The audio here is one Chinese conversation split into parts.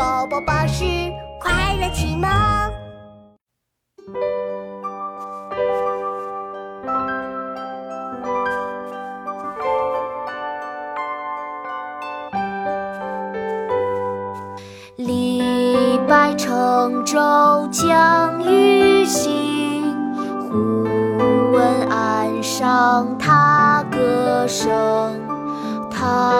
宝宝巴士快乐启蒙。李白乘舟将欲行，忽闻岸上踏歌声。桃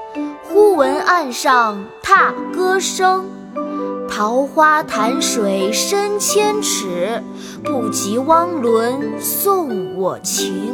忽闻岸上踏歌声。桃花潭水深千尺，不及汪伦送我情。